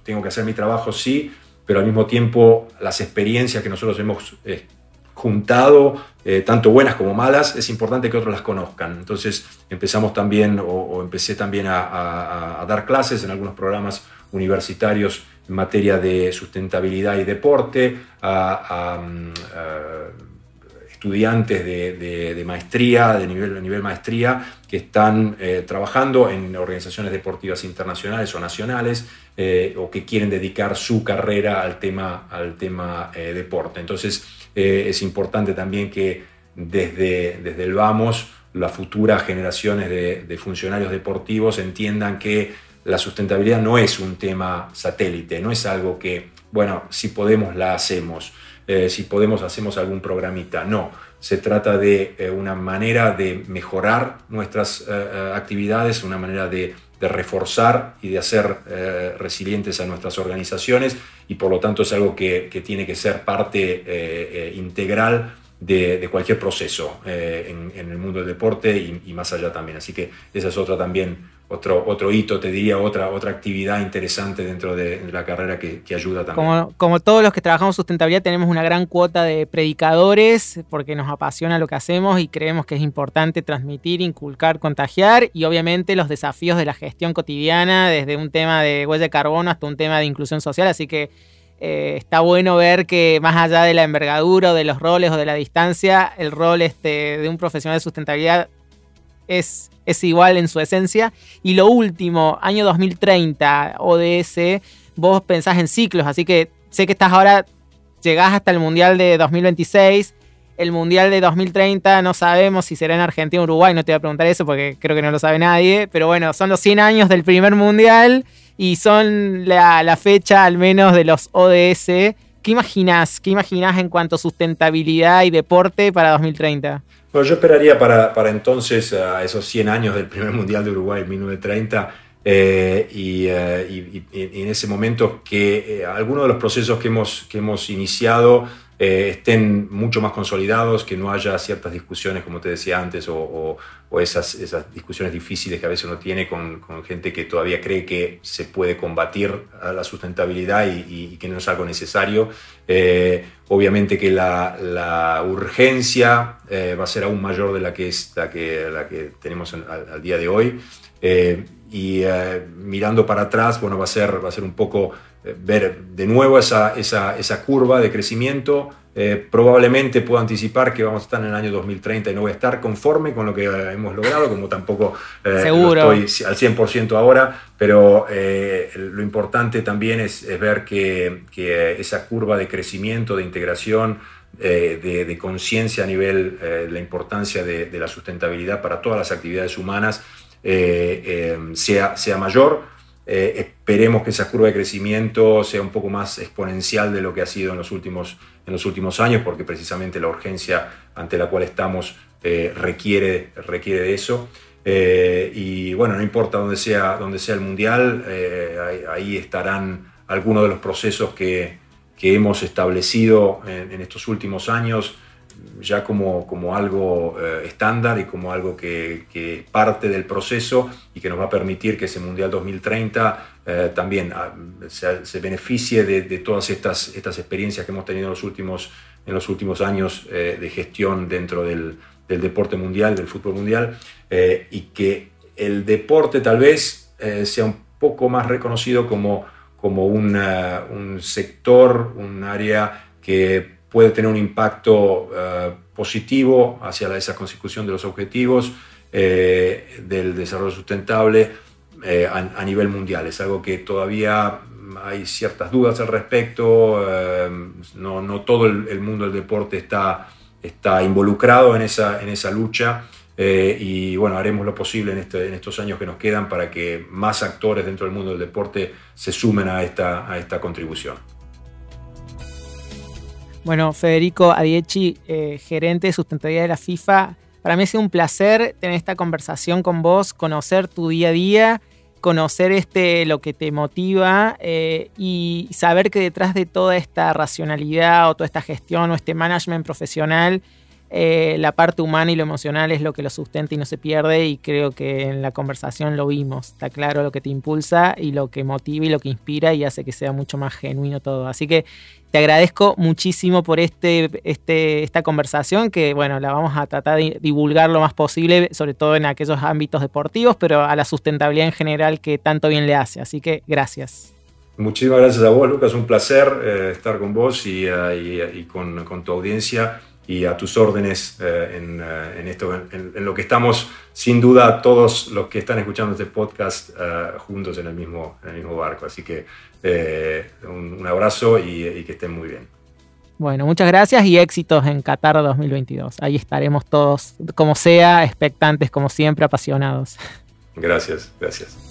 tengo que hacer mi trabajo, sí, pero al mismo tiempo las experiencias que nosotros hemos juntado, tanto buenas como malas, es importante que otros las conozcan. Entonces empezamos también, o, empecé también a, dar clases en algunos programas universitarios en materia de sustentabilidad y deporte, a, estudiantes de, maestría, de nivel, maestría, que están eh, trabajando en organizaciones deportivas internacionales o nacionales eh, o que quieren dedicar su carrera al tema, al tema eh, deporte. Entonces es importante también que desde, desde el vamos las futuras generaciones de, de funcionarios deportivos entiendan que la sustentabilidad no es un tema satélite, no es algo que, bueno, si podemos la hacemos. Eh, si podemos hacemos algún programita. No, se trata de eh, una manera de mejorar nuestras eh, actividades, una manera de, reforzar y de hacer resilientes a nuestras organizaciones y por lo tanto es algo que, tiene que ser parte integral de, cualquier proceso en, el mundo del deporte y, y, más allá también. Así que esa es otra también otro, otro hito, te diría, otra, otra actividad interesante dentro de, la carrera que, ayuda también. Como, como, todos los que trabajamos sustentabilidad, tenemos una gran cuota de predicadores porque nos apasiona lo que hacemos y creemos que es importante transmitir, inculcar, contagiar y obviamente los desafíos de la gestión cotidiana, desde un tema de huella de carbono hasta un tema de inclusión social. Así que eh, está bueno ver que más allá de la envergadura o de los roles o de la distancia, el rol este, de un profesional de sustentabilidad es es igual en su esencia. Y lo último, año 2030, ODS, vos pensás en ciclos, así que sé que estás ahora, llegás hasta el Mundial de 2026. El Mundial de 2030 no sabemos si será en Argentina o Uruguay, no te voy a preguntar eso porque creo que no lo sabe nadie, pero bueno, son los 100 años del primer Mundial y son la, fecha al menos de los ODS. ¿Qué imaginás? ¿Qué imaginás en cuanto a sustentabilidad y deporte para 2030? Bueno, yo esperaría para, para entonces, a esos 100 años del primer Mundial de Uruguay en 1930, eh, eh, y, en ese momento que eh, algunos de los procesos que hemos, que hemos iniciado estén mucho más consolidados, que no haya ciertas discusiones, como te decía antes, o, esas, esas, discusiones difíciles que a veces uno tiene con, gente que todavía cree que se puede combatir la sustentabilidad y, que no es algo necesario. obviamente que la, urgencia va a ser aún mayor de la que, es, que, tenemos al, día de hoy y eh, mirando para atrás, bueno, va a ser, va a ser un poco eh, ver de nuevo esa, esa, esa curva de crecimiento. Eh, probablemente puedo anticipar que vamos a estar en el año 2030 y no voy a estar conforme con lo que hemos logrado, como tampoco Seguro. estoy al 100% ahora, pero lo importante también es, ver que, que, esa curva de crecimiento, de integración, de, de conciencia a nivel de la importancia de, de la sustentabilidad para todas las actividades humanas, eh, eh, sea, sea mayor. Eh, esperemos que esa curva de crecimiento sea un poco más exponencial de lo que ha sido en los últimos, en los últimos años, porque precisamente la urgencia ante la cual estamos requiere, requiere de eso. y bueno, no importa dónde sea, dónde sea el mundial, ahí, estarán algunos de los procesos que, que hemos establecido en, en estos últimos años ya como, como algo eh, estándar y como algo que, que, parte del proceso y que nos va a permitir que ese Mundial 2030 eh, también ah, se, beneficie de, de, todas estas, estas experiencias que hemos tenido en los últimos, en los últimos años eh, de gestión dentro del, del, deporte mundial, del fútbol mundial, y que el deporte tal vez sea un poco más reconocido como, como un sector, un área que puede tener un impacto eh, positivo hacia esa consecución de los objetivos eh, del desarrollo sustentable eh, a, nivel mundial. Es algo que todavía hay ciertas dudas al respecto, no, no, todo el, mundo del deporte está, está involucrado en esa, en esa lucha. y bueno, haremos lo posible en, este, en, estos años que nos quedan para que más actores dentro del mundo del deporte se sumen a esta, a esta contribución. Bueno, Federico Adiechi, eh, gerente de sustentabilidad de la FIFA, para mí ha sido un placer tener esta conversación con vos, conocer tu día a día, conocer este, lo que te motiva eh, y saber que detrás de toda esta racionalidad o toda esta gestión o este management profesional eh, la parte humana y lo emocional es lo que lo sustenta y no se pierde y creo que en la conversación lo vimos. Está claro lo que te impulsa y lo que motiva y lo que inspira y hace que sea mucho más genuino todo. Así que te agradezco muchísimo por este, este, esta conversación que, bueno, la vamos a tratar de divulgar lo más posible, sobre todo en aquellos ámbitos deportivos, pero a la sustentabilidad en general que tanto bien le hace. Así que gracias. Muchísimas gracias a vos, Lucas. Un placer eh, estar con vos y, eh, con, con tu audiencia y a tus órdenes eh, eh, en, esto, en, lo que estamos, sin duda, todos los que están escuchando este podcast eh, juntos en el, mismo, en el mismo barco. Así que un, abrazo y, y, que estén muy bien. Bueno, muchas gracias y éxitos en Qatar 2022. Ahí estaremos todos, como sea, expectantes, como siempre, apasionados. Gracias, gracias.